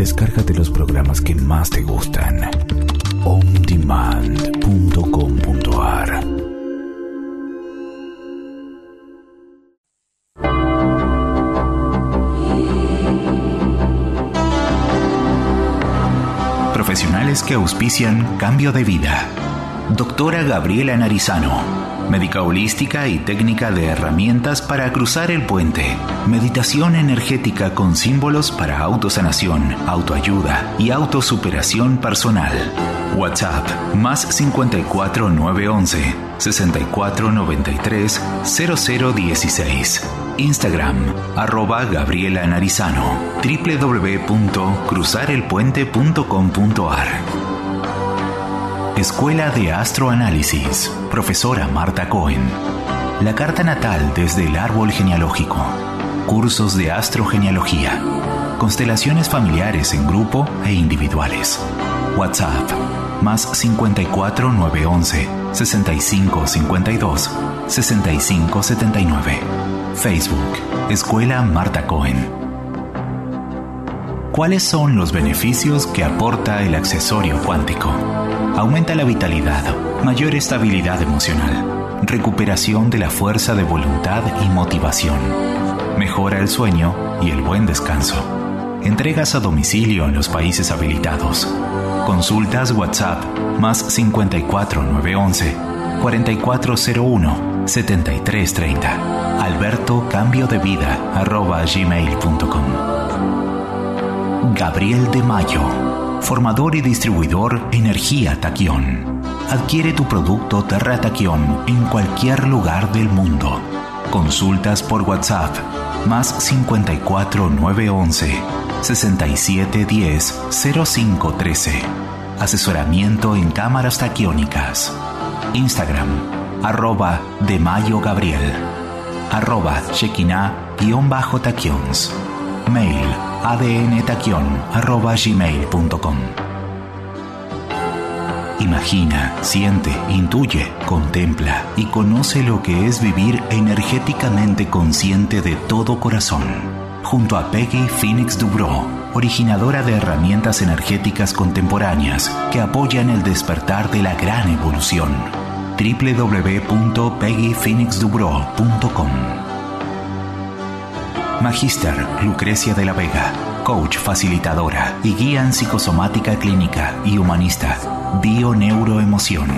Descárgate los programas que más te gustan. ondemand.com.ar Profesionales que auspician cambio de vida. Doctora Gabriela Narizano médica holística y técnica de herramientas para cruzar el puente, meditación energética con símbolos para autosanación, autoayuda y autosuperación personal. WhatsApp más 54 911 64 93 0016. Instagram arroba Gabriela Narizano www.cruzarelpuente.com.ar Escuela de Astroanálisis, profesora Marta Cohen. La carta natal desde el árbol genealógico. Cursos de astrogenealogía. Constelaciones familiares en grupo e individuales. WhatsApp más 54 911 65 52 65 79. Facebook Escuela Marta Cohen. ¿Cuáles son los beneficios que aporta el accesorio cuántico? Aumenta la vitalidad, mayor estabilidad emocional, recuperación de la fuerza de voluntad y motivación. Mejora el sueño y el buen descanso. Entregas a domicilio en los países habilitados. Consultas WhatsApp más 54 911 4401 7330. Alberto Cambio de Vida arroba gmail.com. Gabriel de Mayo formador y distribuidor Energía Taquión. Adquiere tu producto Terra Taquión en cualquier lugar del mundo. Consultas por WhatsApp más 54 911 6710 0513. Asesoramiento en cámaras taquiónicas. Instagram arroba de Mayo Gabriel arroba chequina-taquions. Mail adntaquion.gmail.com Imagina, siente, intuye, contempla y conoce lo que es vivir energéticamente consciente de todo corazón. Junto a Peggy Phoenix Dubrow, originadora de herramientas energéticas contemporáneas que apoyan el despertar de la gran evolución. www.peggyphoenixdubrow.com Magister Lucrecia de la Vega, coach facilitadora y guía en psicosomática clínica y humanista, bio-neuroemoción,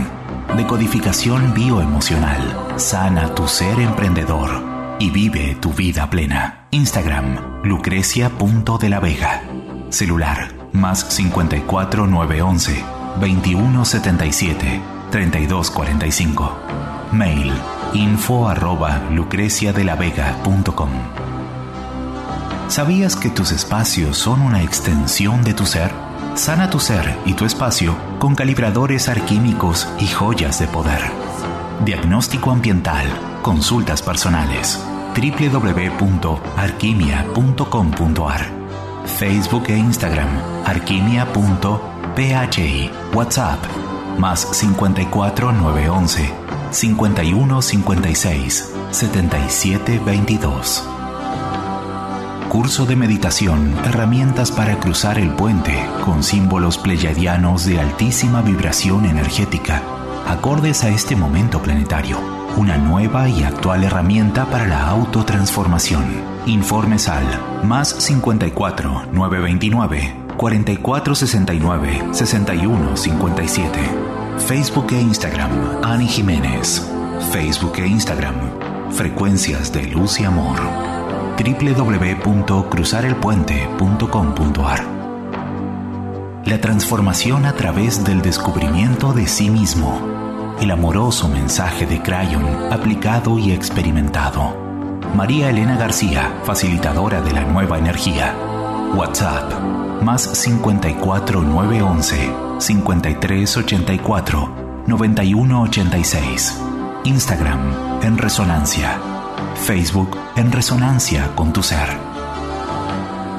decodificación bioemocional, sana tu ser emprendedor y vive tu vida plena. Instagram, lucrecia.de la Vega. Celular, más 54 911 2177 3245. Mail, info arroba lucreciadelavega.com. ¿Sabías que tus espacios son una extensión de tu ser? Sana tu ser y tu espacio con calibradores arquímicos y joyas de poder. Diagnóstico ambiental, consultas personales. www.arquimia.com.ar Facebook e Instagram arquimia.phi WhatsApp más 54 911 51 56 77 22 curso de meditación, herramientas para cruzar el puente con símbolos pleyadianos de altísima vibración energética, acordes a este momento planetario. Una nueva y actual herramienta para la autotransformación. Informes al más 54 929 4469 6157. Facebook e Instagram, Ani Jiménez. Facebook e Instagram, Frecuencias de Luz y Amor www.cruzarelpuente.com.ar La transformación a través del descubrimiento de sí mismo. el amoroso mensaje de Crayon aplicado y experimentado. María Elena García, facilitadora de la nueva energía. WhatsApp más 54 911 5384 9186. Instagram en resonancia. Facebook en resonancia con tu ser.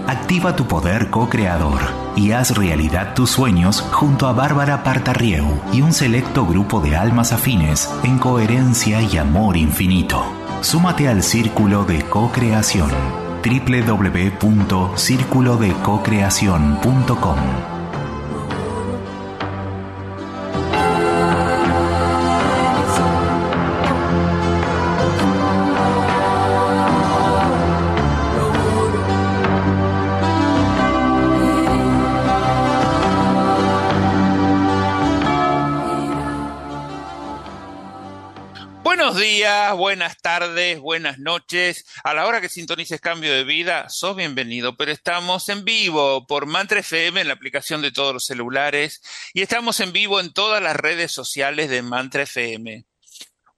Activa tu poder co-creador y haz realidad tus sueños junto a Bárbara Partarrieu y un selecto grupo de almas afines en coherencia y amor infinito. Súmate al Círculo de Co-Creación www.circulodecocreacion.com buenas tardes, buenas noches. A la hora que sintonices Cambio de Vida, sos bienvenido, pero estamos en vivo por Mantra FM en la aplicación de todos los celulares y estamos en vivo en todas las redes sociales de Mantra FM.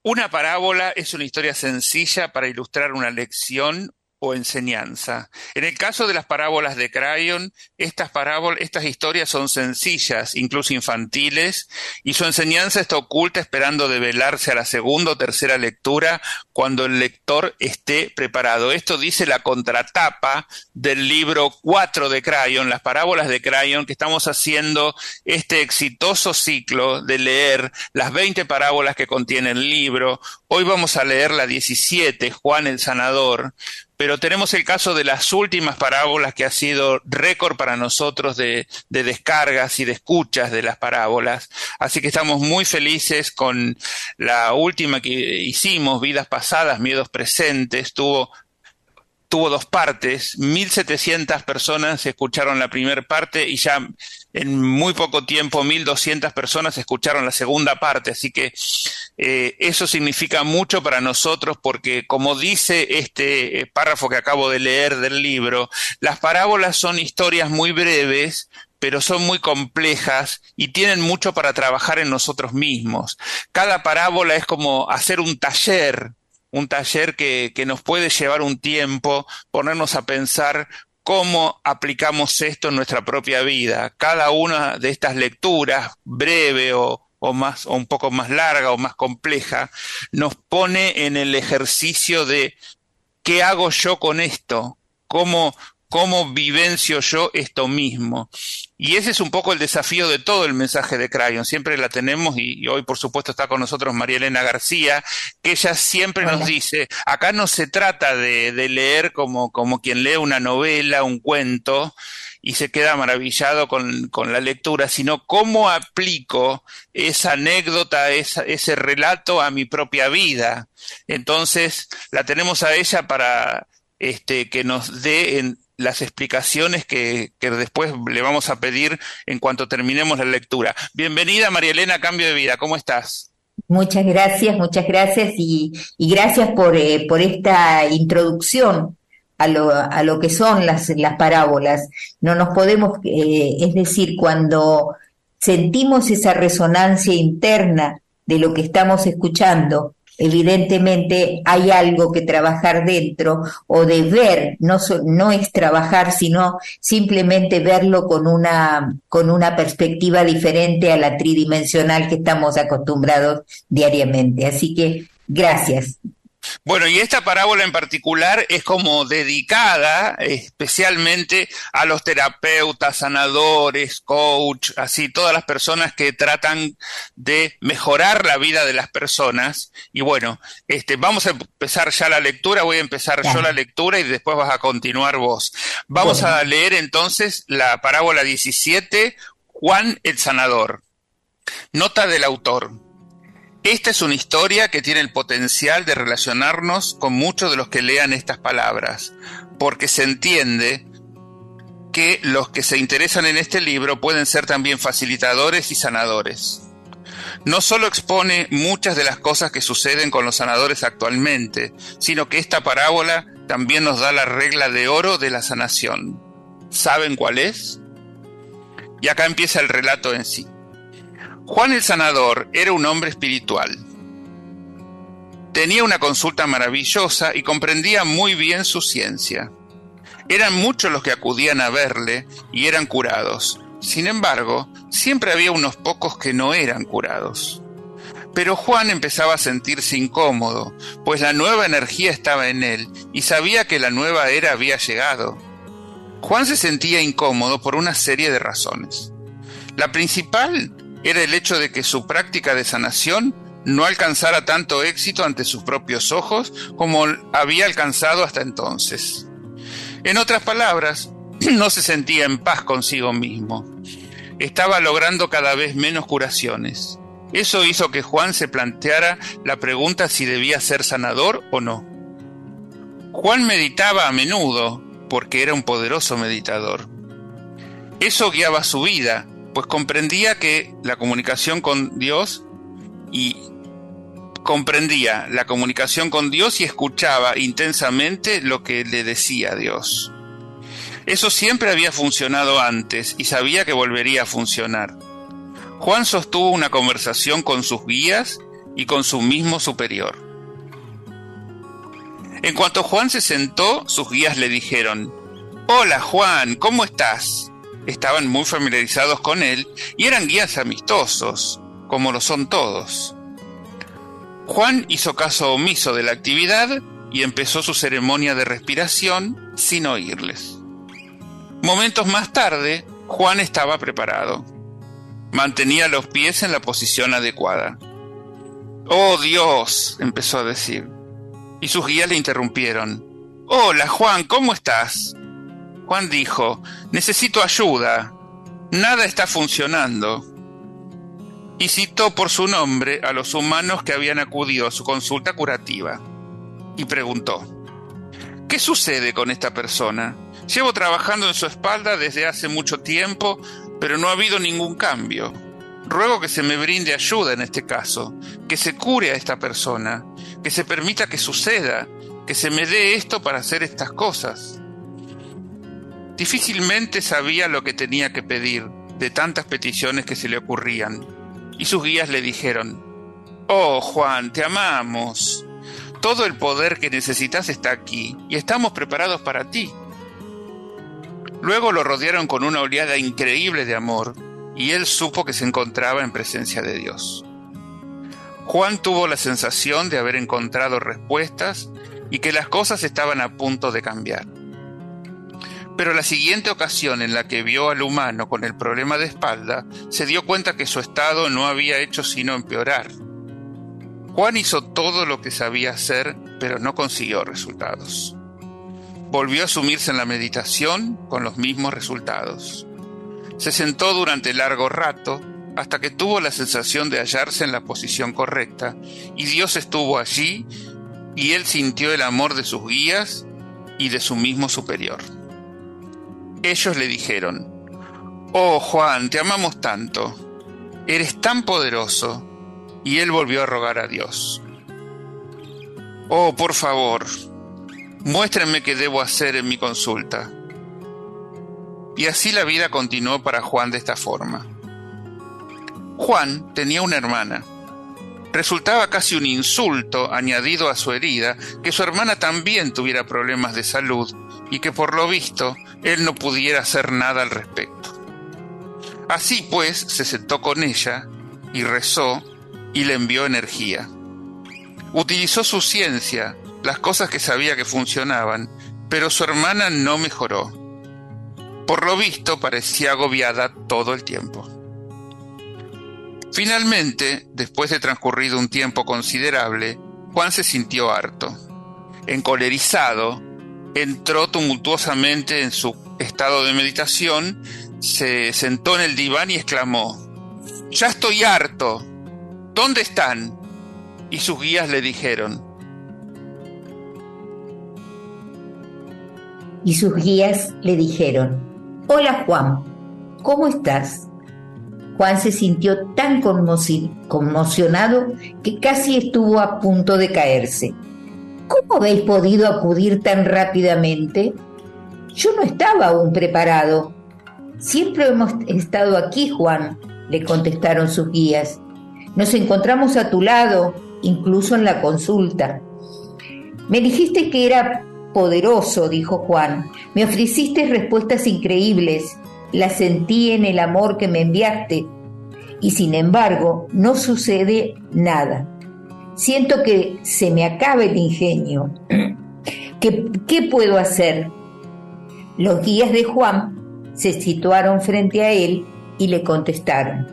Una parábola es una historia sencilla para ilustrar una lección o enseñanza. En el caso de las parábolas de Crayon, estas parábolas, estas historias son sencillas, incluso infantiles, y su enseñanza está oculta esperando develarse a la segunda o tercera lectura cuando el lector esté preparado. Esto dice la contratapa del libro 4 de Crayon, las parábolas de Crayon, que estamos haciendo este exitoso ciclo de leer las 20 parábolas que contiene el libro. Hoy vamos a leer la 17, Juan el Sanador, pero tenemos el caso de las últimas parábolas que ha sido récord para nosotros de, de, descargas y de escuchas de las parábolas. Así que estamos muy felices con la última que hicimos, Vidas Pasadas, Miedos Presentes, tuvo tuvo dos partes, 1.700 personas escucharon la primera parte y ya en muy poco tiempo 1.200 personas escucharon la segunda parte, así que eh, eso significa mucho para nosotros porque como dice este párrafo que acabo de leer del libro, las parábolas son historias muy breves, pero son muy complejas y tienen mucho para trabajar en nosotros mismos. Cada parábola es como hacer un taller un taller que, que, nos puede llevar un tiempo, ponernos a pensar cómo aplicamos esto en nuestra propia vida. Cada una de estas lecturas, breve o, o más, o un poco más larga o más compleja, nos pone en el ejercicio de qué hago yo con esto, cómo, cómo vivencio yo esto mismo. Y ese es un poco el desafío de todo el mensaje de Crayon. Siempre la tenemos y, y hoy por supuesto está con nosotros María Elena García, que ella siempre Hola. nos dice, acá no se trata de, de leer como, como quien lee una novela, un cuento, y se queda maravillado con, con, la lectura, sino cómo aplico esa anécdota, esa, ese relato a mi propia vida. Entonces, la tenemos a ella para este, que nos dé en, las explicaciones que, que, después le vamos a pedir en cuanto terminemos la lectura. Bienvenida, María Elena, Cambio de Vida, ¿cómo estás? Muchas gracias, muchas gracias y, y gracias por, eh, por esta introducción a lo, a lo que son las, las parábolas. No nos podemos, eh, es decir, cuando sentimos esa resonancia interna de lo que estamos escuchando, evidentemente hay algo que trabajar dentro o de ver, no, no es trabajar, sino simplemente verlo con una, con una perspectiva diferente a la tridimensional que estamos acostumbrados diariamente. Así que gracias. Bueno, y esta parábola en particular es como dedicada especialmente a los terapeutas, sanadores, coach, así, todas las personas que tratan de mejorar la vida de las personas. Y bueno, este, vamos a empezar ya la lectura, voy a empezar yo la lectura y después vas a continuar vos. Vamos a leer entonces la parábola 17, Juan el Sanador. Nota del autor. Esta es una historia que tiene el potencial de relacionarnos con muchos de los que lean estas palabras, porque se entiende que los que se interesan en este libro pueden ser también facilitadores y sanadores. No solo expone muchas de las cosas que suceden con los sanadores actualmente, sino que esta parábola también nos da la regla de oro de la sanación. ¿Saben cuál es? Y acá empieza el relato en sí. Juan el Sanador era un hombre espiritual. Tenía una consulta maravillosa y comprendía muy bien su ciencia. Eran muchos los que acudían a verle y eran curados. Sin embargo, siempre había unos pocos que no eran curados. Pero Juan empezaba a sentirse incómodo, pues la nueva energía estaba en él y sabía que la nueva era había llegado. Juan se sentía incómodo por una serie de razones. La principal era el hecho de que su práctica de sanación no alcanzara tanto éxito ante sus propios ojos como había alcanzado hasta entonces. En otras palabras, no se sentía en paz consigo mismo. Estaba logrando cada vez menos curaciones. Eso hizo que Juan se planteara la pregunta si debía ser sanador o no. Juan meditaba a menudo porque era un poderoso meditador. Eso guiaba su vida, pues comprendía que la comunicación con Dios y comprendía la comunicación con Dios y escuchaba intensamente lo que le decía Dios. Eso siempre había funcionado antes y sabía que volvería a funcionar. Juan sostuvo una conversación con sus guías y con su mismo superior. En cuanto Juan se sentó, sus guías le dijeron, Hola Juan, ¿cómo estás? Estaban muy familiarizados con él y eran guías amistosos, como lo son todos. Juan hizo caso omiso de la actividad y empezó su ceremonia de respiración sin oírles. Momentos más tarde, Juan estaba preparado. Mantenía los pies en la posición adecuada. Oh Dios, empezó a decir. Y sus guías le interrumpieron. Hola Juan, ¿cómo estás? Juan dijo, necesito ayuda, nada está funcionando. Y citó por su nombre a los humanos que habían acudido a su consulta curativa. Y preguntó, ¿qué sucede con esta persona? Llevo trabajando en su espalda desde hace mucho tiempo, pero no ha habido ningún cambio. Ruego que se me brinde ayuda en este caso, que se cure a esta persona, que se permita que suceda, que se me dé esto para hacer estas cosas. Difícilmente sabía lo que tenía que pedir de tantas peticiones que se le ocurrían, y sus guías le dijeron, Oh Juan, te amamos. Todo el poder que necesitas está aquí, y estamos preparados para ti. Luego lo rodearon con una oleada increíble de amor, y él supo que se encontraba en presencia de Dios. Juan tuvo la sensación de haber encontrado respuestas y que las cosas estaban a punto de cambiar. Pero la siguiente ocasión en la que vio al humano con el problema de espalda, se dio cuenta que su estado no había hecho sino empeorar. Juan hizo todo lo que sabía hacer, pero no consiguió resultados. Volvió a sumirse en la meditación con los mismos resultados. Se sentó durante largo rato hasta que tuvo la sensación de hallarse en la posición correcta, y Dios estuvo allí, y él sintió el amor de sus guías y de su mismo superior. Ellos le dijeron, Oh Juan, te amamos tanto, eres tan poderoso. Y él volvió a rogar a Dios. Oh, por favor, muéstrenme qué debo hacer en mi consulta. Y así la vida continuó para Juan de esta forma. Juan tenía una hermana. Resultaba casi un insulto añadido a su herida que su hermana también tuviera problemas de salud y que por lo visto él no pudiera hacer nada al respecto. Así pues, se sentó con ella y rezó y le envió energía. Utilizó su ciencia, las cosas que sabía que funcionaban, pero su hermana no mejoró. Por lo visto parecía agobiada todo el tiempo. Finalmente, después de transcurrido un tiempo considerable, Juan se sintió harto. Encolerizado, entró tumultuosamente en su estado de meditación, se sentó en el diván y exclamó, Ya estoy harto. ¿Dónde están? Y sus guías le dijeron. Y sus guías le dijeron, Hola Juan, ¿cómo estás? Juan se sintió tan conmocionado que casi estuvo a punto de caerse. ¿Cómo habéis podido acudir tan rápidamente? Yo no estaba aún preparado. Siempre hemos estado aquí, Juan, le contestaron sus guías. Nos encontramos a tu lado, incluso en la consulta. Me dijiste que era poderoso, dijo Juan. Me ofreciste respuestas increíbles. Las sentí en el amor que me enviaste. Y sin embargo, no sucede nada. Siento que se me acaba el ingenio. ¿Qué, ¿Qué puedo hacer? Los guías de Juan se situaron frente a él y le contestaron.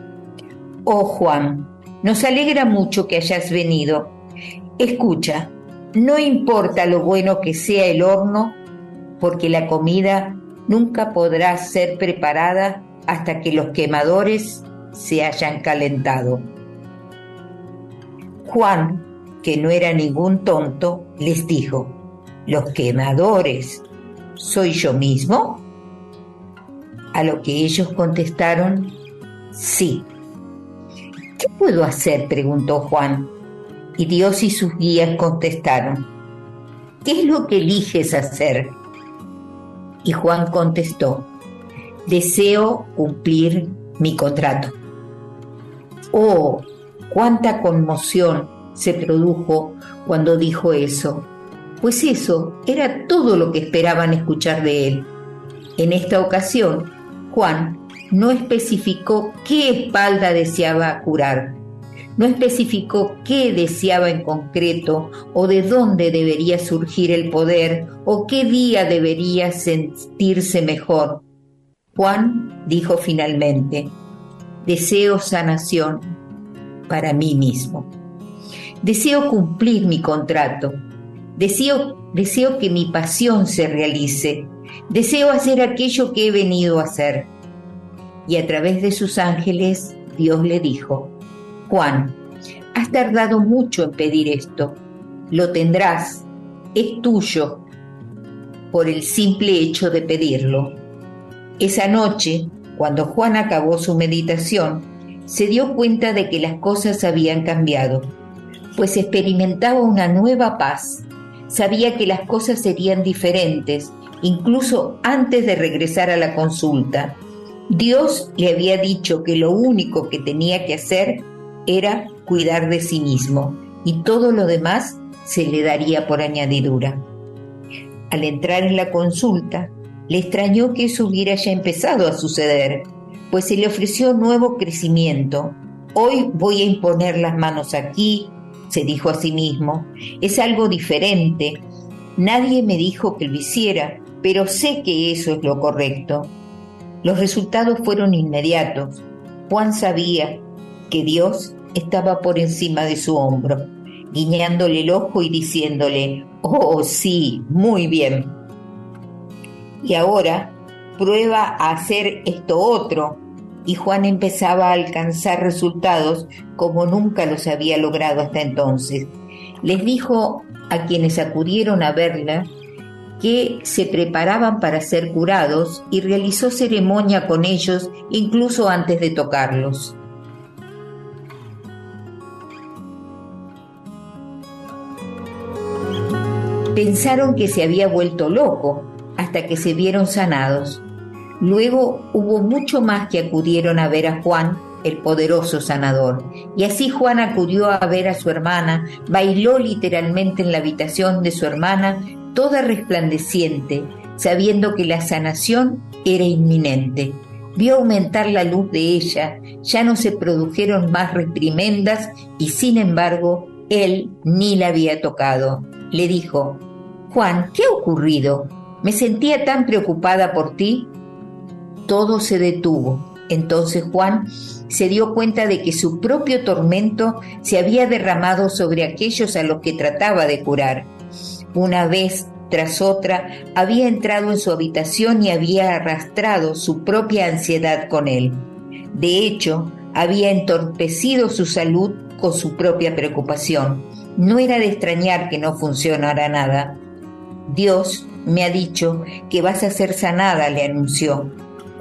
Oh Juan, nos alegra mucho que hayas venido. Escucha, no importa lo bueno que sea el horno, porque la comida nunca podrá ser preparada hasta que los quemadores se hayan calentado. Juan, que no era ningún tonto, les dijo, ¿los quemadores soy yo mismo? A lo que ellos contestaron, sí. ¿Qué puedo hacer? preguntó Juan. Y Dios y sus guías contestaron, ¿qué es lo que eliges hacer? Y Juan contestó, deseo cumplir mi contrato. Oh, cuánta conmoción se produjo cuando dijo eso, pues eso era todo lo que esperaban escuchar de él. En esta ocasión, Juan no especificó qué espalda deseaba curar, no especificó qué deseaba en concreto o de dónde debería surgir el poder o qué día debería sentirse mejor. Juan dijo finalmente, deseo sanación para mí mismo. Deseo cumplir mi contrato. Deseo, deseo que mi pasión se realice Deseo hacer aquello que he venido a hacer. Y a través de sus ángeles, Dios le dijo, Juan, has tardado mucho en pedir esto. Lo tendrás. Es tuyo por el simple hecho de pedirlo. Esa noche, cuando Juan acabó su meditación, se dio cuenta de que las cosas habían cambiado, pues experimentaba una nueva paz. Sabía que las cosas serían diferentes incluso antes de regresar a la consulta. Dios le había dicho que lo único que tenía que hacer era cuidar de sí mismo y todo lo demás se le daría por añadidura. Al entrar en la consulta, le extrañó que eso hubiera ya empezado a suceder, pues se le ofreció nuevo crecimiento. Hoy voy a imponer las manos aquí, se dijo a sí mismo. Es algo diferente. Nadie me dijo que lo hiciera, pero sé que eso es lo correcto. Los resultados fueron inmediatos. Juan sabía que Dios estaba por encima de su hombro, guiñándole el ojo y diciéndole, oh sí, muy bien. Y ahora prueba a hacer esto otro. Y Juan empezaba a alcanzar resultados como nunca los había logrado hasta entonces. Les dijo a quienes acudieron a verla que se preparaban para ser curados y realizó ceremonia con ellos incluso antes de tocarlos. Pensaron que se había vuelto loco hasta que se vieron sanados. Luego hubo mucho más que acudieron a ver a Juan, el poderoso sanador. Y así Juan acudió a ver a su hermana, bailó literalmente en la habitación de su hermana toda resplandeciente, sabiendo que la sanación era inminente. Vio aumentar la luz de ella, ya no se produjeron más reprimendas y sin embargo él ni la había tocado. Le dijo, Juan, ¿qué ha ocurrido? Me sentía tan preocupada por ti. Todo se detuvo. Entonces Juan se dio cuenta de que su propio tormento se había derramado sobre aquellos a los que trataba de curar una vez tras otra, había entrado en su habitación y había arrastrado su propia ansiedad con él. De hecho, había entorpecido su salud con su propia preocupación. No era de extrañar que no funcionara nada. Dios me ha dicho que vas a ser sanada, le anunció.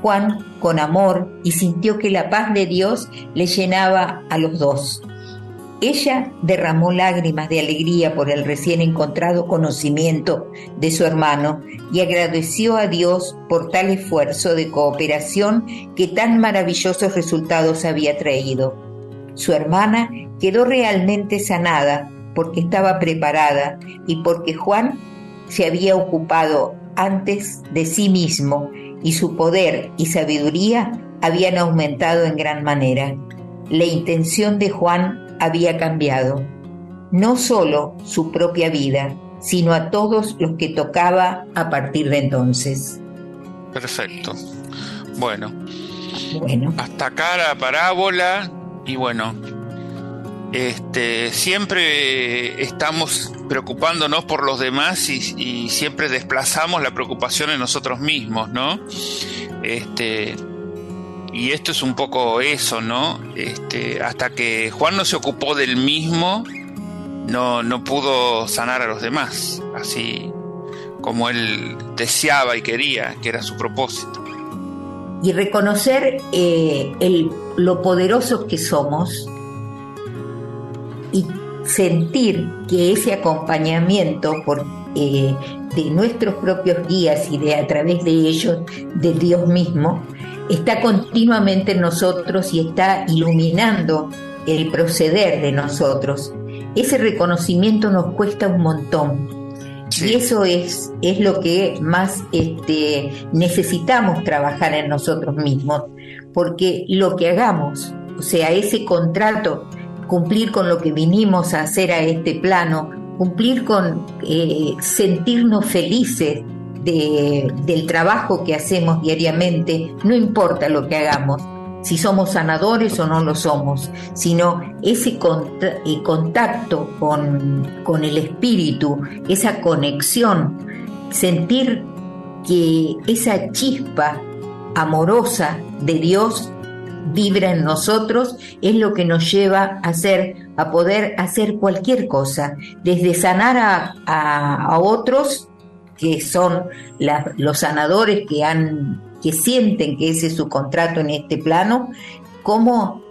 Juan, con amor, y sintió que la paz de Dios le llenaba a los dos. Ella derramó lágrimas de alegría por el recién encontrado conocimiento de su hermano y agradeció a Dios por tal esfuerzo de cooperación que tan maravillosos resultados había traído. Su hermana quedó realmente sanada porque estaba preparada y porque Juan se había ocupado antes de sí mismo y su poder y sabiduría habían aumentado en gran manera. La intención de Juan había cambiado, no solo su propia vida, sino a todos los que tocaba a partir de entonces. Perfecto. Bueno. Bueno. Hasta acá la parábola y bueno, este, siempre estamos preocupándonos por los demás y, siempre desplazamos la preocupación en nosotros mismos, ¿no? Este, y esto es un poco eso, ¿no? Este, hasta que Juan no se ocupó del mismo, no, no pudo sanar a los demás, así como él deseaba y quería, que era su propósito. Y reconocer eh, el, lo poderosos que somos y sentir que ese acompañamiento por, eh, de nuestros propios guías y de a través de ellos, de Dios mismo, está continuamente en nosotros y está iluminando el proceder de nosotros. Ese reconocimiento nos cuesta un montón. Sí. Y eso es, es lo que más este, necesitamos trabajar en nosotros mismos, porque lo que hagamos, o sea, ese contrato, cumplir con lo que vinimos a hacer a este plano, cumplir con eh, sentirnos felices de, del trabajo que hacemos diariamente, no importa lo que hagamos, si somos sanadores o no lo somos, sino ese contacto con, con el espíritu, esa conexión, sentir que esa chispa amorosa de Dios vibra en nosotros es lo que nos lleva a hacer, a poder hacer cualquier cosa, desde sanar a, a, a otros que son la, los sanadores que han que sienten que ese es su contrato en este plano, cómo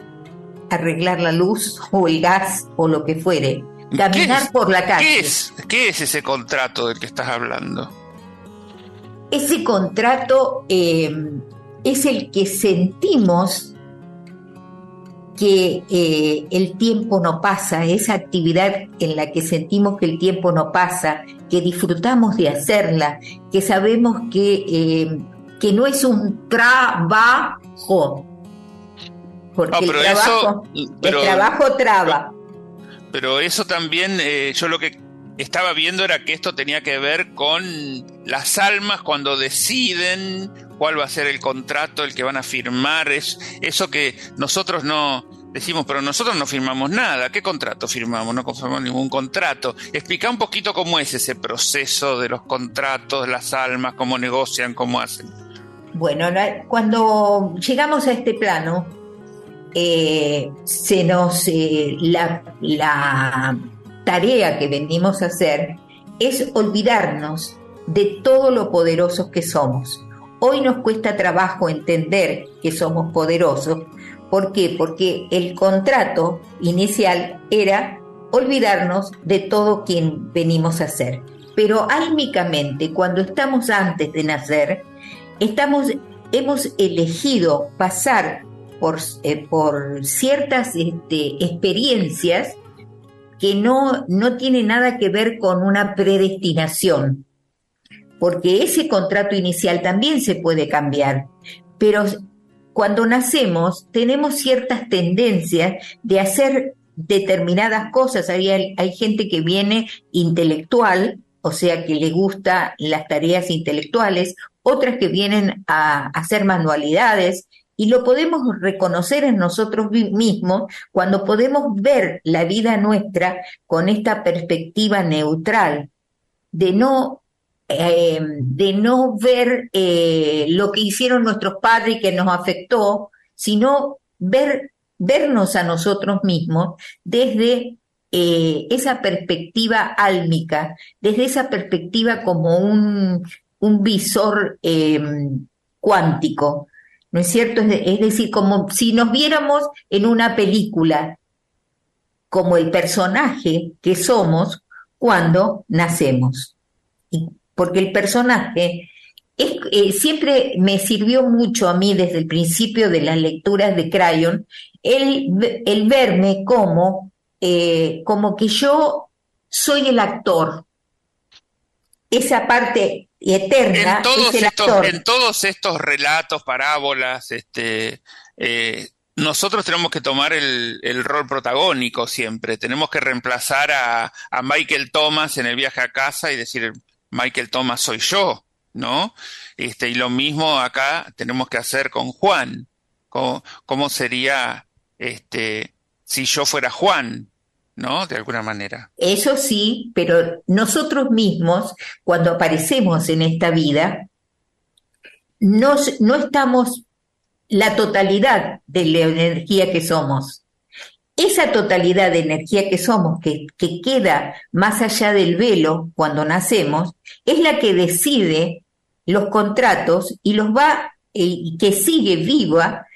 arreglar la luz o el gas o lo que fuere, caminar por la calle. ¿qué es, ¿Qué es ese contrato del que estás hablando? Ese contrato eh, es el que sentimos que eh, el tiempo no pasa, esa actividad en la que sentimos que el tiempo no pasa, que disfrutamos de hacerla, que sabemos que, eh, que no es un trabajo. Porque no, pero el, trabajo, eso, pero, el trabajo traba. Pero, pero eso también, eh, yo lo que estaba viendo era que esto tenía que ver con las almas cuando deciden cuál va a ser el contrato, el que van a firmar, es eso que nosotros no decimos, pero nosotros no firmamos nada. ¿Qué contrato firmamos? No confirmamos ningún contrato. Explica un poquito cómo es ese proceso de los contratos, las almas, cómo negocian, cómo hacen. Bueno, cuando llegamos a este plano, eh, se nos eh, la, la tarea que venimos a hacer es olvidarnos de todo lo poderosos que somos. Hoy nos cuesta trabajo entender que somos poderosos. ¿Por qué? Porque el contrato inicial era olvidarnos de todo quien venimos a ser. Pero álmicamente, cuando estamos antes de nacer, estamos, hemos elegido pasar por, eh, por ciertas este, experiencias que no, no tiene nada que ver con una predestinación, porque ese contrato inicial también se puede cambiar, pero cuando nacemos tenemos ciertas tendencias de hacer determinadas cosas. Hay, gente que viene intelectual, o sea, que le gusta las tareas intelectuales, otras que vienen a hacer manualidades, y lo podemos reconocer en nosotros mismos cuando podemos ver la vida nuestra con esta perspectiva neutral, de no, eh, de no ver eh, lo que hicieron nuestros padres y que nos afectó, sino ver, vernos a nosotros mismos desde eh, esa perspectiva álmica, desde esa perspectiva como un, un visor cuántico ¿no es cierto? Es, decir, como si nos viéramos en una película como el personaje que somos cuando nacemos. Porque el personaje eh, siempre me sirvió mucho a mí desde el principio de las lecturas de Crayon el, el verme como, eh, como que yo soy el actor. Esa parte eterna. En todos, es el estos, actor. en todos estos relatos, parábolas, este, eh, nosotros tenemos que tomar el, el, rol protagónico siempre. Tenemos que reemplazar a, a, Michael Thomas en el viaje a casa y decir, Michael Thomas soy yo, ¿no? Este, y lo mismo acá tenemos que hacer con Juan. ¿Cómo, sería este, si yo fuera Juan? ¿No? De alguna manera. Eso sí, pero nosotros mismos, cuando aparecemos en esta vida, no estamos la totalidad de la energía que somos. Esa totalidad de energía que somos, que, que, queda más allá del velo cuando nacemos, es la que decide los contratos y los va, eh, que sigue viva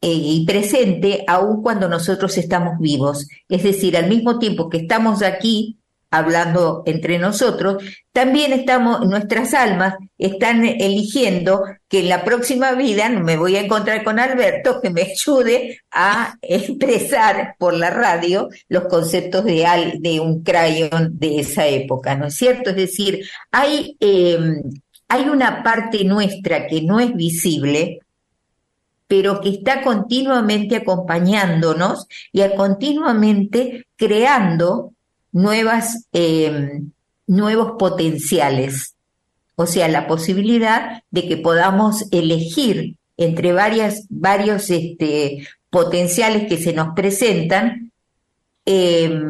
eh, y presente aun cuando nosotros estamos vivos. Es decir, al mismo tiempo que estamos aquí hablando entre nosotros, también estamos, nuestras almas están eligiendo que en la próxima vida me voy a encontrar con Alberto que me ayude a expresar por la radio los conceptos de, un crayon de esa época, ¿no es cierto? Es decir, hay, eh, hay una parte nuestra que no es visible, pero que está continuamente acompañándonos y continuamente creando nuevas, eh, nuevos potenciales. O sea, la posibilidad de que podamos elegir entre varias, varios este, potenciales que se nos presentan. Eh,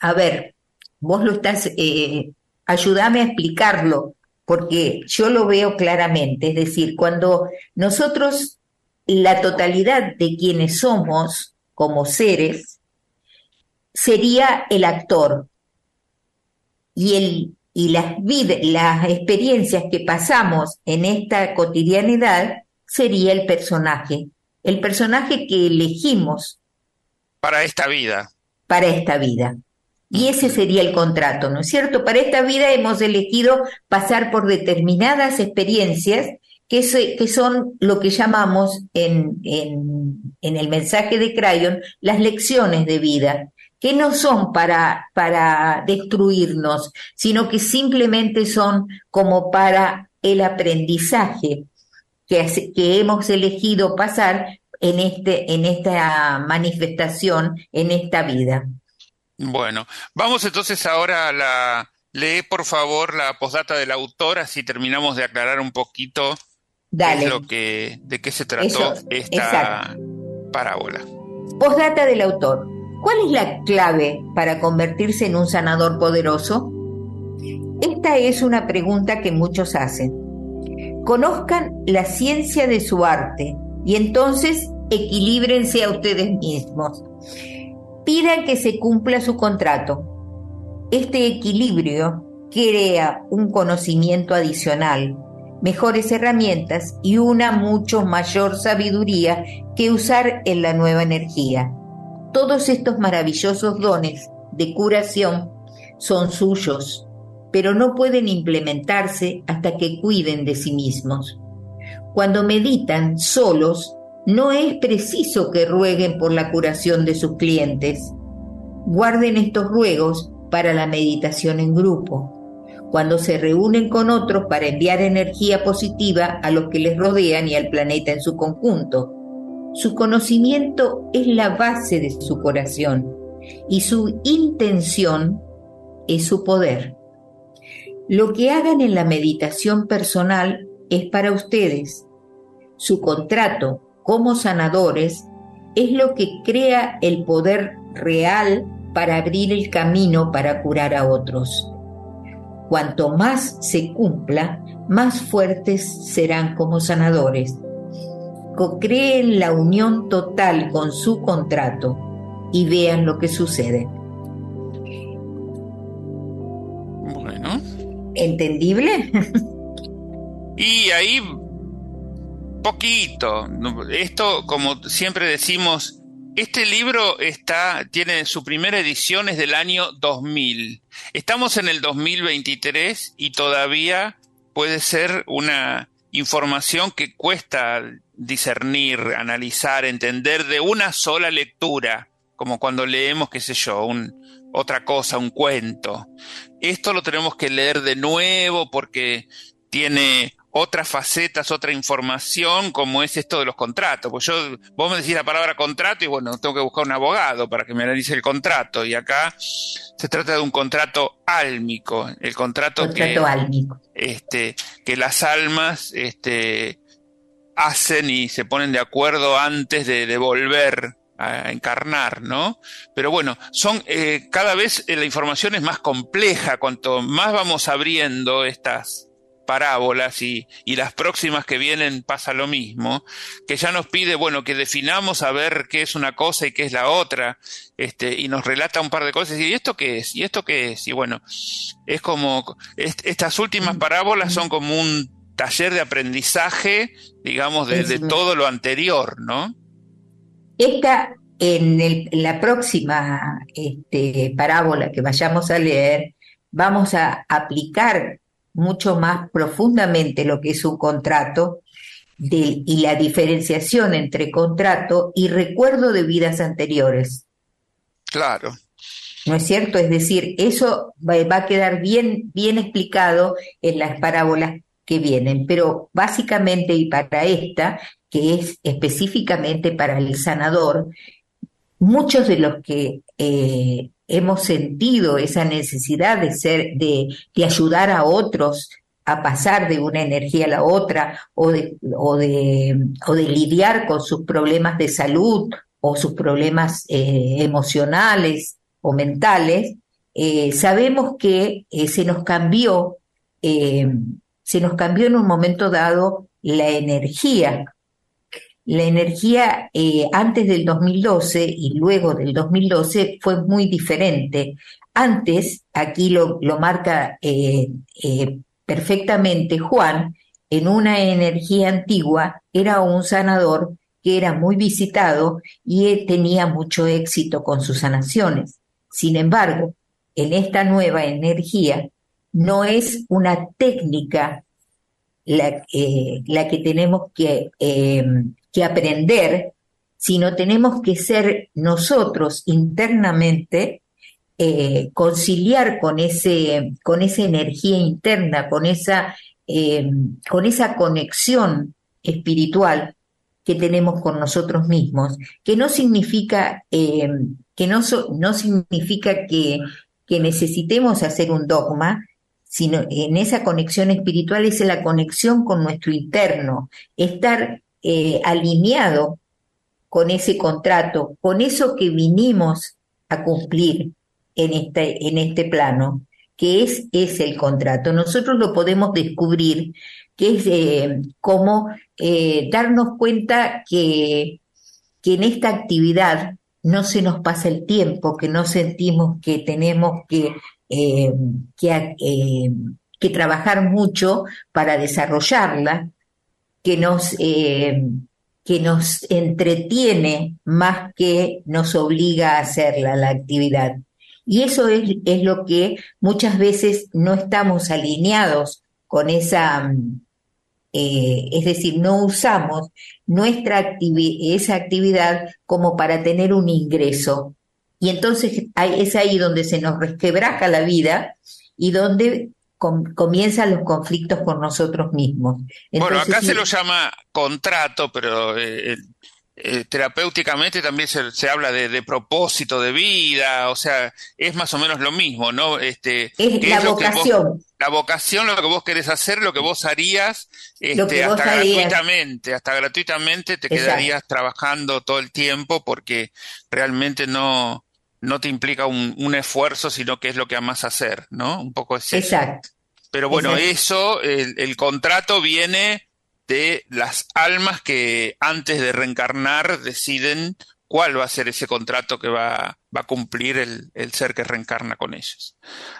a ver, vos lo estás, eh, ayúdame a explicarlo, porque yo lo veo claramente. Es decir, cuando nosotros, la totalidad de quienes somos como seres, sería el actor y, el, y las, vidas, las experiencias que pasamos en esta cotidianidad sería el personaje, el personaje que elegimos. Para esta vida. Para esta vida. Y ese sería el contrato, ¿no es cierto? Para esta vida hemos elegido pasar por determinadas experiencias que, se, que son lo que llamamos en, en, en el mensaje de Crayon las lecciones de vida que no son para, para destruirnos, sino que simplemente son como para el aprendizaje que, que hemos elegido pasar en, este, en esta manifestación, en esta vida. Bueno, vamos entonces ahora a la... Lee por favor la postdata del autor, así terminamos de aclarar un poquito Dale. lo que, de qué se trató Eso, esta exacto. parábola. Postdata del autor. ¿Cuál es la clave para convertirse en un sanador poderoso? Esta es una pregunta que muchos hacen. Conozcan la ciencia de su arte y entonces equilíbrense a ustedes mismos. Pidan que se cumpla su contrato. Este equilibrio crea un conocimiento adicional, mejores herramientas y una mucho mayor sabiduría que usar en la nueva energía. Todos estos maravillosos dones de curación son suyos, pero no pueden implementarse hasta que cuiden de sí mismos. Cuando meditan solos, no es preciso que rueguen por la curación de sus clientes. Guarden estos ruegos para la meditación en grupo, cuando se reúnen con otros para enviar energía positiva a los que les rodean y al planeta en su conjunto. Su conocimiento es la base de su corazón y su intención es su poder. Lo que hagan en la meditación personal es para ustedes. Su contrato como sanadores es lo que crea el poder real para abrir el camino para curar a otros. Cuanto más se cumpla, más fuertes serán como sanadores. Co-creen la unión total con su contrato y vean lo que sucede. Bueno. ¿Entendible? Y ahí, poquito. Esto, como siempre decimos, Este libro está, tiene su primera edición es del año 2000. Estamos en el 2023 y todavía puede ser una información que cuesta discernir, analizar, entender de una sola lectura, como cuando leemos, qué sé yo, un, otra cosa, un cuento. Esto lo tenemos que leer de nuevo porque tiene otras facetas, otra información, como es esto de los contratos. Pues yo, vos me decís la palabra contrato y bueno, tengo que buscar un abogado para que me analice el contrato. Y acá se trata de un contrato álmico, el contrato, contrato que, álmico. Este, que las almas este, hacen y se ponen de acuerdo antes de, de volver a encarnar, ¿no? Pero bueno, son eh, cada vez la información es más compleja, cuanto más vamos abriendo estas parábolas y, y, las próximas que vienen pasa lo mismo, que ya nos pide, bueno, que definamos a ver qué es una cosa y qué es la otra, este, y nos relata un par de cosas, y esto qué es, y esto qué es, y bueno, es como, est estas últimas parábolas son como un taller de aprendizaje, digamos, de, de todo lo anterior, ¿no? Esta, en, el, en la próxima este, parábola que vayamos a leer, vamos a aplicar mucho más profundamente lo que es un contrato de, y la diferenciación entre contrato y recuerdo de vidas anteriores. Claro. ¿No es cierto? Es decir, eso va, va a quedar bien, bien explicado en las parábolas que vienen, pero básicamente y para esta, que es específicamente para el sanador, muchos de los que eh, hemos sentido esa necesidad de ser, de, de, ayudar a otros a pasar de una energía a la otra o de, o de, o de lidiar con sus problemas de salud o sus problemas eh, emocionales o mentales, eh, sabemos que eh, se nos cambió, se nos cambió en un momento dado la energía la energía eh, antes del 2012 y luego del 2012 fue muy diferente. Antes, aquí lo, marca eh, eh, perfectamente Juan, en una energía antigua era un sanador que era muy visitado y tenía mucho éxito con sus sanaciones. Sin embargo, en esta nueva energía no es una técnica la, que tenemos que eh, que aprender, sino tenemos que ser nosotros internamente, eh, conciliar con, ese, con esa energía interna, con esa, eh, con esa conexión espiritual que tenemos con nosotros mismos, que no significa, eh, que no, no significa que, que necesitemos hacer un dogma, sino en esa conexión espiritual es la conexión con nuestro interno, estar eh, alineado con ese contrato, con eso que vinimos a cumplir en este, en este plano, que es, es el contrato. Nosotros lo podemos descubrir, que es eh, como eh, darnos cuenta que, que en esta actividad no se nos pasa el tiempo, que no sentimos que tenemos que, que, trabajar mucho para desarrollarla, que nos, eh, que nos entretiene más que nos obliga a hacerla, la actividad. Y eso es, es lo que muchas veces no estamos alineados con esa, eh, es decir, no usamos nuestra activi esa actividad como para tener un ingreso. Y entonces es ahí donde se nos resquebraja la vida y donde com comienzan los conflictos con nosotros mismos. Entonces, bueno, acá sí, se lo llama contrato, pero eh, eh, terapéuticamente también se, se habla de, de, propósito de vida, o sea, es más o menos lo mismo, ¿no? Este, es la es vocación. Vos, la vocación, lo que vos querés hacer, lo que vos harías, este, que vos hasta harías. gratuitamente, hasta gratuitamente te Exacto. quedarías trabajando todo el tiempo porque realmente no, no te implica un, un, esfuerzo, sino que es lo que amas hacer, ¿no? Un poco es eso. Exacto. Pero bueno, Exacto. eso, el, el, contrato viene de las almas que antes de reencarnar deciden cuál va a ser ese contrato que va, va a cumplir el, el, ser que reencarna con ellos.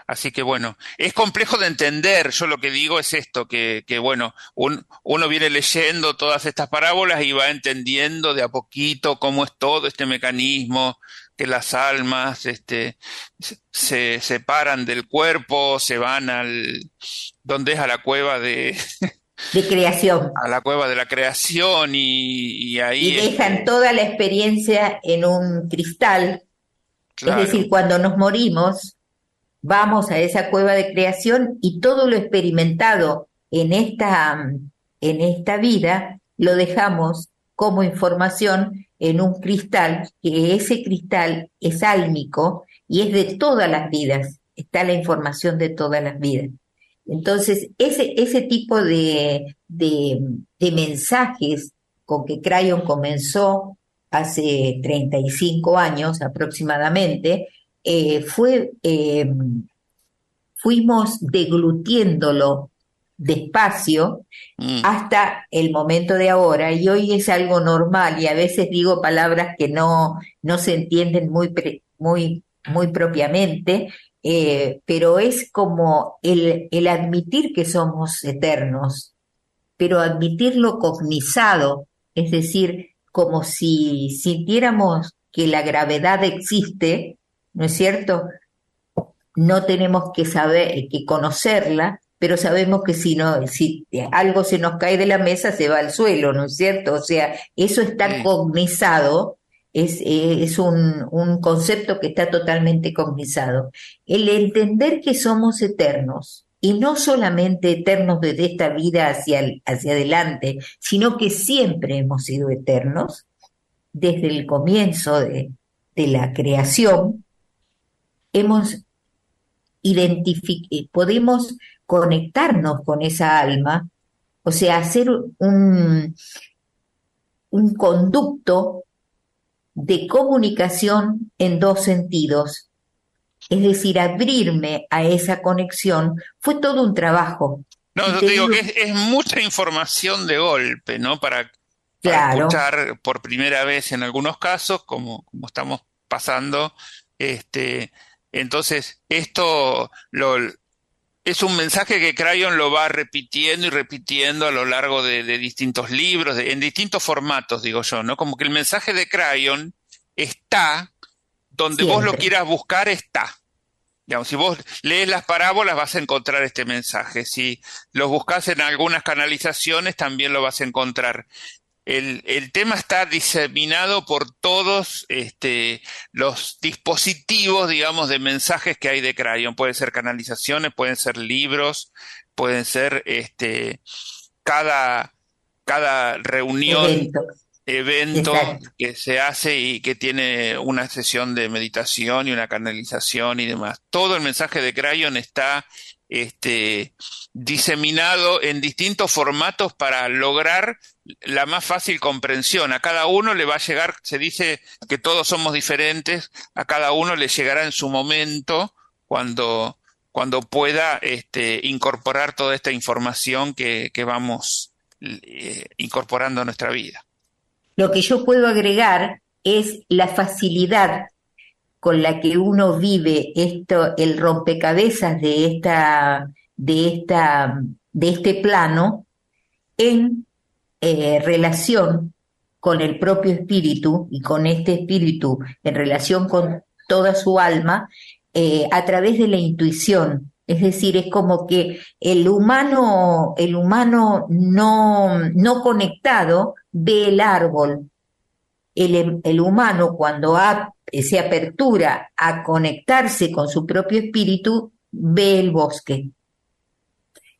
Así que bueno, es complejo de entender. Yo lo que digo es esto, que, que bueno, un, uno viene leyendo todas estas parábolas y va entendiendo de a poquito cómo es todo este mecanismo, que las almas este, se separan del cuerpo, se van al, donde es a la cueva de, de creación. A la cueva de la creación y, y ahí... Y dejan este... toda la experiencia en un cristal. Claro. Es decir, cuando nos morimos, vamos a esa cueva de creación y todo lo experimentado en esta, en esta vida lo dejamos como información en un cristal, que ese cristal es álmico y es de todas las vidas, está la información de todas las vidas. Entonces, ese, ese tipo de, de, de mensajes con que Crayon comenzó hace 35 años aproximadamente, eh, fue, eh, fuimos deglutiéndolo despacio mm. hasta el momento de ahora y hoy es algo normal y a veces digo palabras que no, no se entienden muy, muy, muy propiamente, eh, pero es como el, el admitir que somos eternos, pero admitirlo cognizado, es decir, como si sintiéramos que la gravedad existe, ¿no es cierto? No tenemos que saber, que conocerla, pero sabemos que si no, si algo se nos cae de la mesa, se va al suelo, ¿no es cierto? O sea, eso está sí. cognizado, es, es un, un, concepto que está totalmente cognizado. El entender que somos eternos, y no solamente eternos desde esta vida hacia, hacia adelante, sino que siempre hemos sido eternos, desde el comienzo de, de la creación, hemos identificado, podemos conectarnos con esa alma, o sea, hacer un, un conducto de comunicación en dos sentidos, es decir, abrirme a esa conexión, fue todo un trabajo. No, yo te digo que es, es, mucha información de golpe, ¿no? Para, escuchar por primera vez en algunos casos, como, como estamos pasando, este, entonces esto lo, es un mensaje que Crayon lo va repitiendo y repitiendo a lo largo de, de distintos libros, de, en distintos formatos, digo yo, ¿no? Como que el mensaje de Crayon está donde Siempre. vos lo quieras buscar, está. Digamos, si vos lees las parábolas vas a encontrar este mensaje. Si los buscas en algunas canalizaciones también lo vas a encontrar. El, el, tema está diseminado por todos este, los dispositivos, digamos, de mensajes que hay de Crayon. Pueden ser canalizaciones, pueden ser libros, pueden ser este, cada, cada reunión, evento, evento que se hace y que tiene una sesión de meditación y una canalización y demás. Todo el mensaje de Crayon está este, diseminado en distintos formatos para lograr la más fácil comprensión. A cada uno le va a llegar, se dice que todos somos diferentes, a cada uno le llegará en su momento cuando, cuando pueda este, incorporar toda esta información que, que vamos eh, incorporando a nuestra vida. Lo que yo puedo agregar es la facilidad con la que uno vive esto, el rompecabezas de esta, de esta, de este plano en eh, relación con el propio espíritu y con este espíritu en relación con toda su alma eh, a través de la intuición. Es decir, es como que el humano, el humano no, no conectado ve el árbol. El, el humano cuando se apertura a conectarse con su propio espíritu, ve el bosque.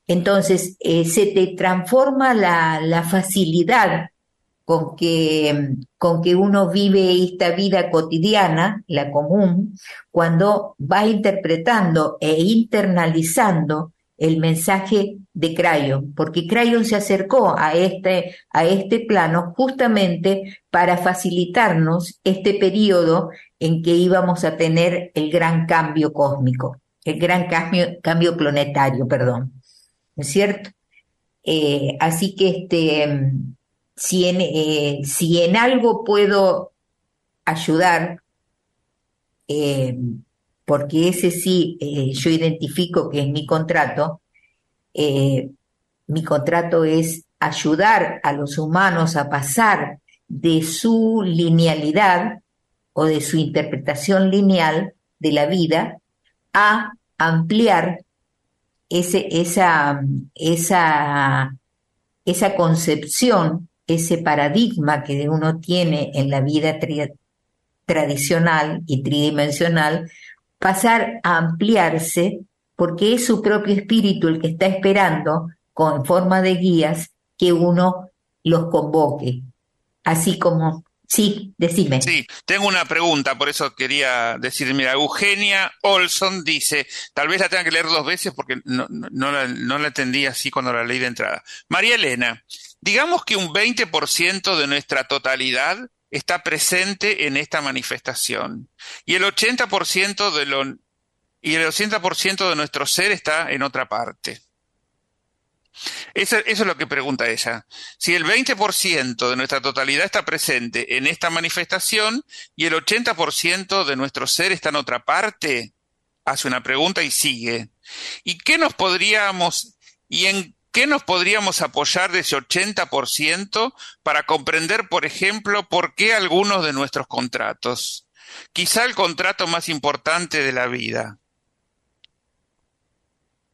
Entonces, eh, se te transforma la, la, facilidad con que, con que uno vive esta vida cotidiana, la común, cuando va interpretando e internalizando el mensaje de Crayon, porque Crayon se acercó a este, a este plano justamente para facilitarnos este periodo en que íbamos a tener el gran cambio cósmico, el gran cambio, cambio planetario, perdón. ¿No es cierto? Eh, así que este, si, en, eh, si en algo puedo ayudar, eh, porque ese sí eh, yo identifico que es mi contrato, mi contrato es ayudar a los humanos a pasar de su linealidad o de su interpretación lineal de la vida a ampliar ese, esa, esa, esa concepción, ese paradigma que uno tiene en la vida tradicional y tridimensional, pasar a ampliarse porque es su propio espíritu el que está esperando, con forma de guías, que uno los convoque. Así como, sí, decime. Sí, tengo una pregunta, por eso quería decir, mira, Eugenia Olson dice, tal vez la tenga que leer dos veces porque no, no, la, no la entendí así cuando la leí de entrada. María Elena, digamos que un 20% de nuestra totalidad está presente en esta manifestación y el 80% de lo y el 80% de nuestro ser está en otra parte. Eso, eso, es lo que pregunta ella. Si el 20% de nuestra totalidad está presente en esta manifestación y el 80% de nuestro ser está en otra parte, hace una pregunta y sigue. ¿Y qué nos podríamos, y en qué nos podríamos apoyar de ese 80% para comprender, por ejemplo, por qué algunos de nuestros contratos? Quizá el contrato más importante de la vida,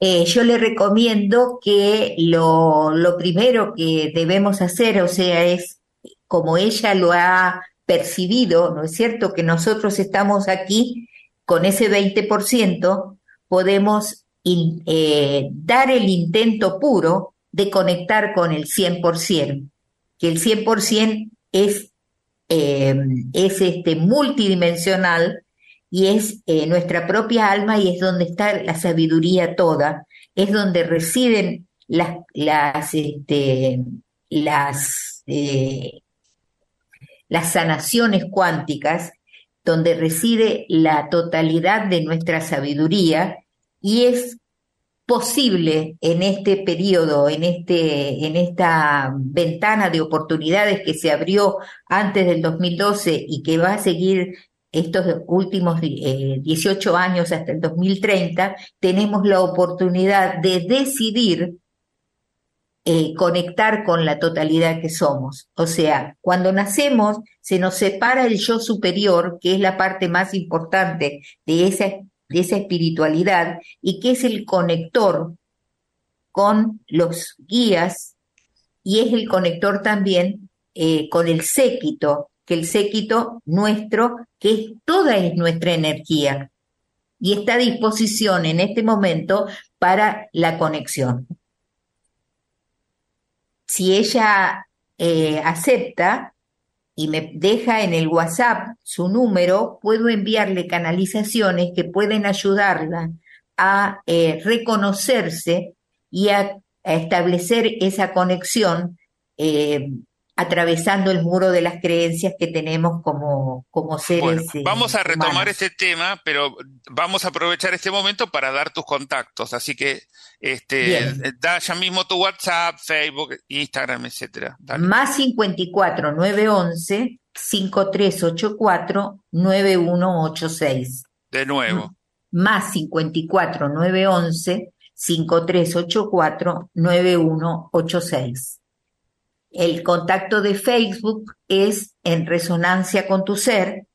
eh, yo le recomiendo que lo, lo primero que debemos hacer, o sea, es como ella lo ha percibido, ¿no es cierto? Que nosotros estamos aquí con ese 20%, podemos eh, dar el intento puro de conectar con el 100%, que el 100% es, eh, es este multidimensional y es eh, nuestra propia alma y es donde está la sabiduría toda, es donde residen las, las, este, las, eh, las sanaciones cuánticas, donde reside la totalidad de nuestra sabiduría y es posible en este periodo, en, este, en esta ventana de oportunidades que se abrió antes del 2012 y que va a seguir estos últimos 18 eh, años hasta el 2030, tenemos la oportunidad de decidir eh, conectar con la totalidad que somos. O sea, cuando nacemos se nos separa el yo superior, que es la parte más importante de esa, de esa espiritualidad y que es el conector con los guías y es el conector también eh, con el séquito que el séquito nuestro, que es, toda es nuestra energía y está a disposición en este momento para la conexión. Si ella eh, acepta y me deja en el WhatsApp su número, puedo enviarle canalizaciones que pueden ayudarla a eh, reconocerse y a, establecer esa conexión eh, atravesando el muro de las creencias que tenemos como, como seres. Eh, vamos a retomar este tema, pero vamos a aprovechar este momento para dar tus contactos. Así que este, da ya mismo tu WhatsApp, Facebook, Instagram, etcétera. Más 54 911 5384 9186. De nuevo. Más 54 911 5384 9186. El contacto de Facebook es en resonancia con tu ser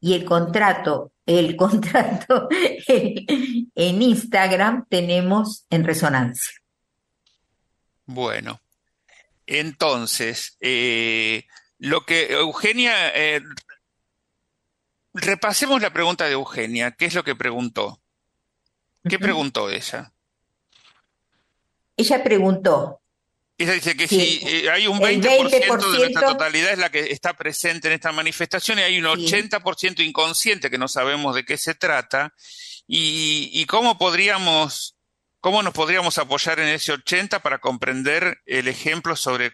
y el contrato, el contrato en Instagram tenemos en resonancia. Bueno, entonces, eh, lo que Eugenia, eh, repasemos la pregunta de Eugenia, ¿qué es lo que preguntó? ¿Qué preguntó ella? Ella preguntó, ella dice que si eh, hay un 20%, de nuestra totalidad es la que está presente en esta manifestación y hay un 80% inconsciente que no sabemos de qué se trata. Y, cómo podríamos, cómo nos podríamos apoyar en ese 80 para comprender el ejemplo sobre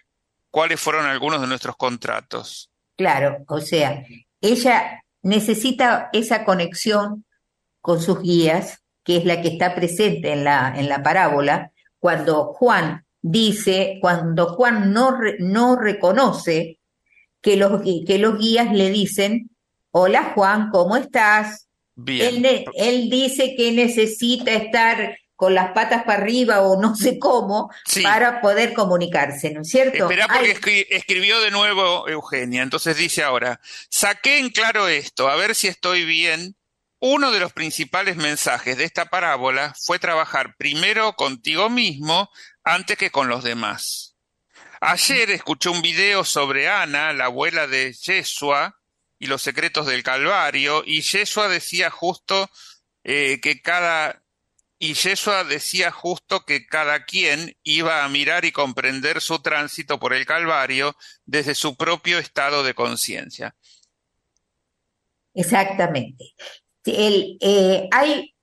cuáles fueron algunos de nuestros contratos. Claro, o sea, ella necesita esa conexión con sus guías, que es la que está presente en la, en la parábola, cuando Juan dice cuando Juan no, no reconoce que los, que los guías le dicen Hola Juan, ¿cómo estás? Bien. Él, él dice que necesita estar con las patas para arriba o no sé cómo Sí. para poder comunicarse, ¿no es cierto? Esperá porque Ay, escri- escribió de nuevo Eugenia. Entonces dice ahora, saqué en claro esto, a ver si estoy bien. Uno de los principales mensajes de esta parábola fue trabajar primero contigo mismo antes que con los demás. Ayer escuché un video sobre Ana, la abuela de Yeshua, y los secretos del Calvario, y Yeshua decía justo eh, que cada y Yeshua decía justo que cada quien iba a mirar y comprender su tránsito por el Calvario desde su propio estado de conciencia. Exactamente. El, eh, hay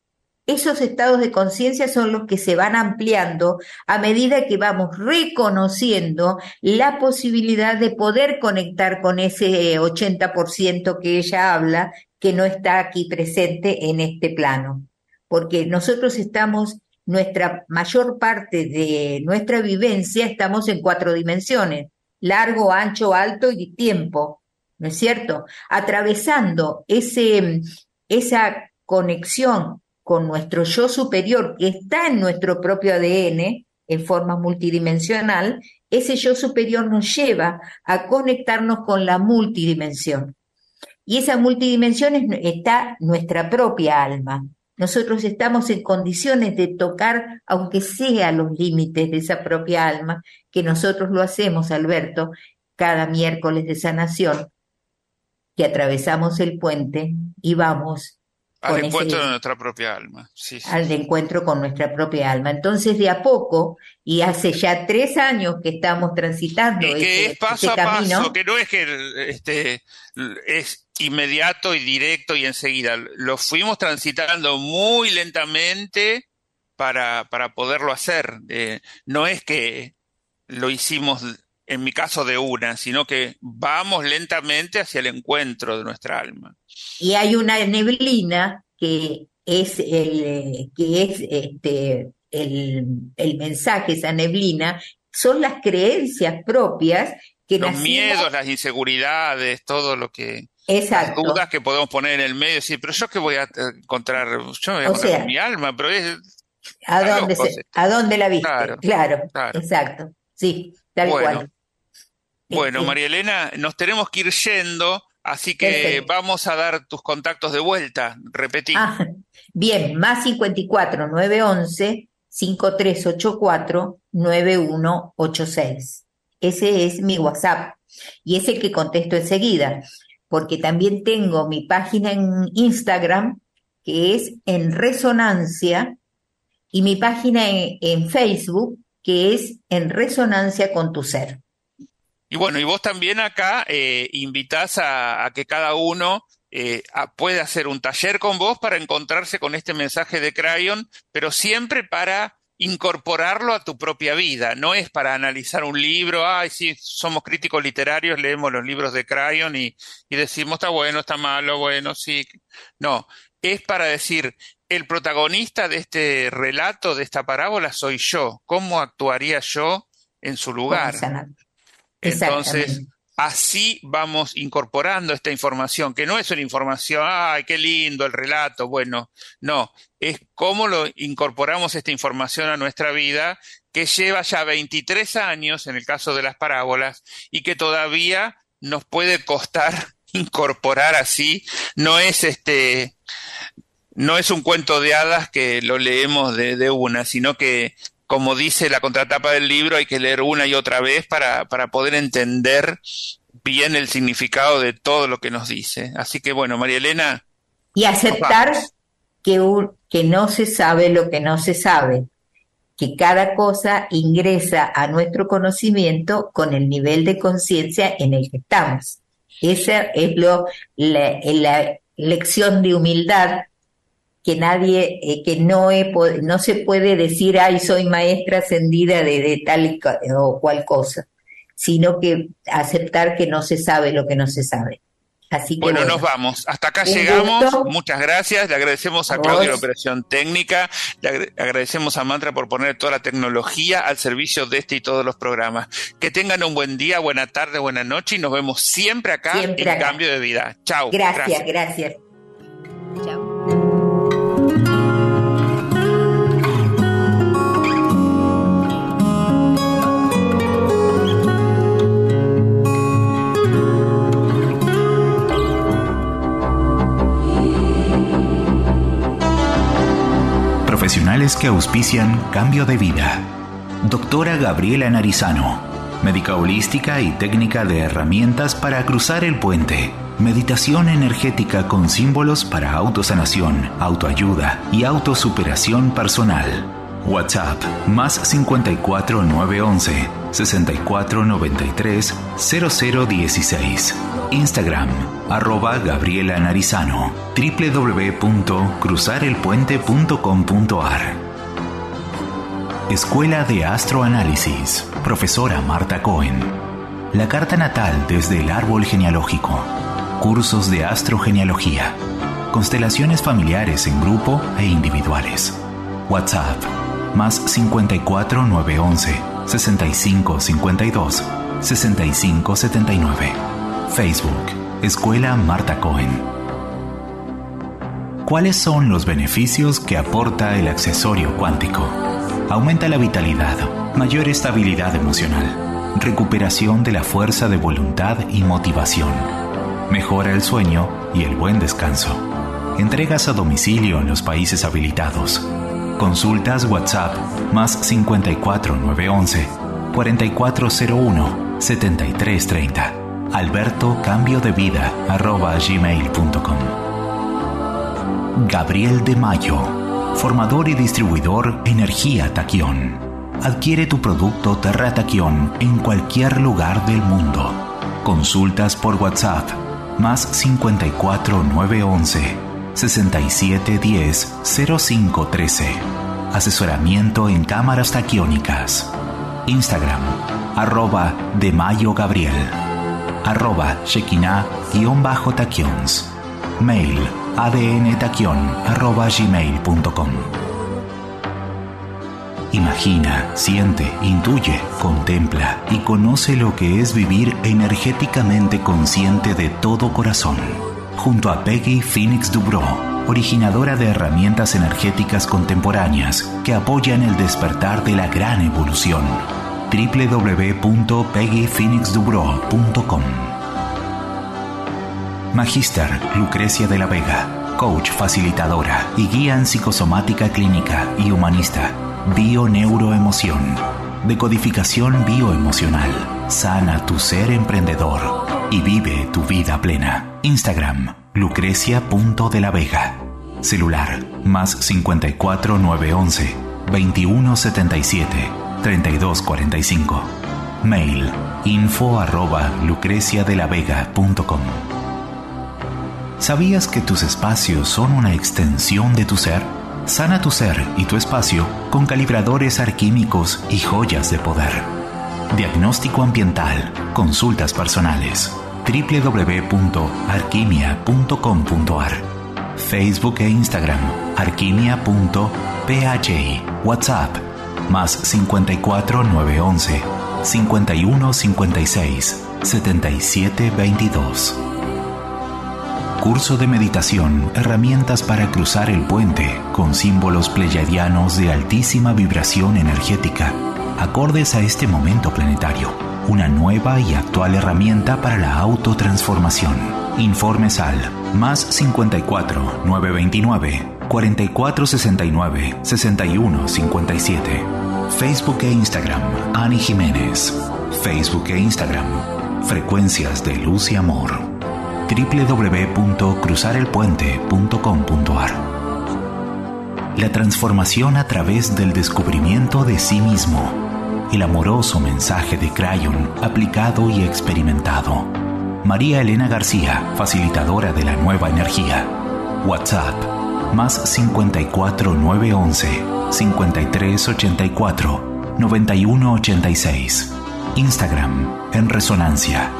esos estados de conciencia son los que se van ampliando a medida que vamos reconociendo la posibilidad de poder conectar con ese 80% que ella habla, que no está aquí presente en este plano. Porque nosotros estamos, nuestra mayor parte de nuestra vivencia, estamos en cuatro dimensiones, largo, ancho, alto y tiempo. ¿no es cierto? Atravesando ese, esa conexión con nuestro yo superior que está en nuestro propio ADN en forma multidimensional, ese yo superior nos lleva a conectarnos con la multidimensión. Y esa multidimensión es- está nuestra propia alma. Nosotros estamos en condiciones de tocar, aunque sea los límites de esa propia alma, que nosotros lo hacemos, Alberto, cada miércoles de sanación, que atravesamos el puente y vamos Al encuentro ese- de nuestra propia alma. Sí, sí. al encuentro con nuestra propia alma. Entonces, de a poco, y hace ya tres años que estamos transitando Y que es paso a camino, paso, que no es que este, es inmediato y directo y enseguida. Lo fuimos transitando muy lentamente para, para poderlo hacer. Eh, no es que lo hicimos, en mi caso, de una, sino que vamos lentamente hacia el encuentro de nuestra alma. y hay una neblina que es el, que es este, el, el mensaje, esa neblina, son las creencias propias que Los nacimos- miedos, las inseguridades, todo lo que... Exacto. Las dudas que podemos poner en el medio, decir, pero yo qué voy a encontrar, yo me voy a encontrar sea, mi alma, pero es, ¿A dónde, se-. ¿A dónde la viste? Claro, Claro, claro. exacto. Sí, tal Bueno. cual. Bueno, Este, María Elena, nos tenemos que ir yendo, así que Perfecto. vamos a dar tus contactos de vuelta. Repetí. Ah, bien, más 54 911 5384 9186. Ese es mi WhatsApp y es el que contesto enseguida, porque también tengo mi página en Instagram que es en resonancia y mi página en, en Facebook que es en resonancia con tu ser. Y bueno, y vos también acá eh, invitás a, que cada uno eh, pueda hacer un taller con vos para encontrarse con este mensaje de Crayon, pero siempre para incorporarlo a tu propia vida. No es para analizar un libro, ay, sí, somos críticos literarios, leemos los libros de Crayon y, y decimos, está bueno, está malo, bueno, sí. No, es para decir, el protagonista de este relato, de esta parábola, soy yo. ¿Cómo actuaría yo en su lugar? Entonces, así vamos incorporando esta información, que no es una información, ay, qué lindo el relato, bueno, no, es cómo lo incorporamos esta información a nuestra vida, que lleva ya 23 años en el caso de las parábolas y que todavía nos puede costar incorporar así, no es este, no es un cuento de hadas que lo leemos de, de una, sino que como dice la contratapa del libro, hay que leer una y otra vez para, para poder entender bien el significado de todo lo que nos dice. Así que bueno, María Elena, Y aceptar que, un- que no se sabe lo que no se sabe, que cada cosa ingresa a nuestro conocimiento con el nivel de conciencia en el que estamos. Esa es lo, la, la lección de humildad que nadie, eh, que no, he no se puede decir, ay, soy maestra ascendida de, de tal y o cual cosa, sino que aceptar que no se sabe lo que no se sabe. Así que bueno, nos vamos. Hasta acá llegamos. Muchas gracias. Le agradecemos a, Claudio la operación técnica. Le agradecemos a Mantra por poner toda la tecnología al servicio de este y todos los programas. Que tengan un buen día, buena tarde, buena noche y nos vemos siempre acá en Cambio de Vida. Chao. Gracias, gracias. Chao. Que auspician Cambio de Vida. Doctora Gabriela Narizano, médica holística y técnica de herramientas para cruzar el puente. Meditación energética con símbolos para autosanación, autoayuda y autosuperación personal. WhatsApp más 54 911 64 93 0016. Instagram arroba Gabriela Narizano. www.cruzarelpuente.com.ar Escuela de Astroanálisis Profesora Marta Cohen. La carta natal desde el árbol genealógico. Cursos de astrogenealogía. Constelaciones familiares en grupo e individuales. WhatsApp más 54 911 65 52 65 79. Facebook Escuela Marta Cohen. ¿Cuáles son los beneficios que aporta el accesorio cuántico? Aumenta la vitalidad, mayor estabilidad emocional, recuperación de la fuerza de voluntad y motivación, mejora el sueño y el buen descanso. Entregas a domicilio en los países habilitados Consultas WhatsApp más 54 911 4401 7330. Alberto Cambio de Vida arroba. Gabriel de Mayo, formador y distribuidor Energía Taquión. Adquiere tu producto Terra Taquión en cualquier lugar del mundo. Consultas por WhatsApp más 54 911 6710 0513. Asesoramiento en cámaras taquiónicas. Instagram, arroba de Mayo Gabriel, arroba Shekinah-taquions. Mail, adntaquion, arroba gmail.com. Imagina, siente, intuye, contempla y conoce lo que es vivir energéticamente consciente de todo corazón junto a Peggy Phoenix Dubrow, originadora de herramientas energéticas contemporáneas que apoyan el despertar de la gran evolución. www.peggyphoenixdubrow.com Magister Lucrecia de la Vega, coach facilitadora y guía en psicosomática clínica y humanista, bio-neuroemoción, decodificación bioemocional, sana tu ser emprendedor y vive tu vida plena. Instagram, lucrecia.de la Vega. Celular, más 54 911 2177 3245. Mail, info arroba lucreciadelavega.com. ¿Sabías que tus espacios son una extensión de tu ser? Sana tu ser y tu espacio con calibradores arquímicos y joyas de poder. Diagnóstico ambiental, consultas personales www.arquimia.com.ar Facebook e Instagram arquimia.phi WhatsApp más 54 911 51 56 77 22 Curso de meditación, herramientas para cruzar el puente con símbolos pleyadianos de altísima vibración energética, acordes a este momento planetario una nueva y actual herramienta para la autotransformación. Informes al más 54 929 4469 6157. Facebook e Instagram, Ani Jiménez. Facebook e Instagram, Frecuencias de Luz y Amor. www.cruzarelpuente.com.ar La transformación a través del descubrimiento de sí mismo el amoroso mensaje de Crayon aplicado y experimentado. María Elena García, facilitadora de la nueva energía. WhatsApp más 54 911 5384 9186. Instagram en resonancia.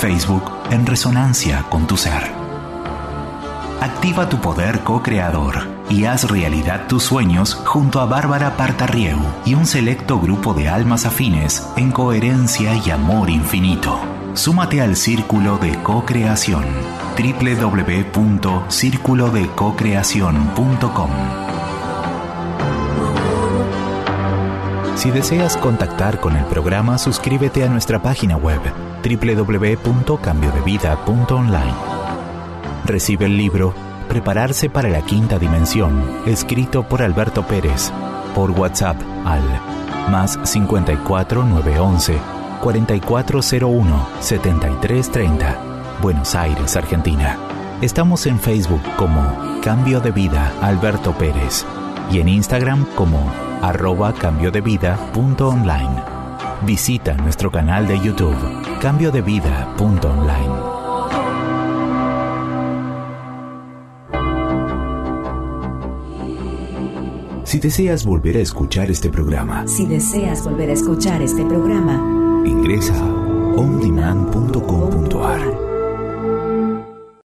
Facebook en resonancia con tu ser. Activa tu poder co-creador y haz realidad tus sueños junto a Bárbara Partarrieu y un selecto grupo de almas afines en coherencia y amor infinito. Súmate al Círculo de Co-Creación Si deseas contactar con el programa, suscríbete a nuestra página web www.cambiodevida.online. Recibe el libro Prepararse para la quinta dimensión, escrito por Alberto Pérez, por WhatsApp al más 54 911 4401 7330, Buenos Aires, Argentina. Estamos en Facebook como Cambio de Vida Alberto Pérez y en Instagram como arroba cambio de vida punto online. Visita nuestro canal de YouTube Cambio Si deseas volver a escuchar este programa, Si deseas volver a escuchar este programa, ingresa ondemand.com.ar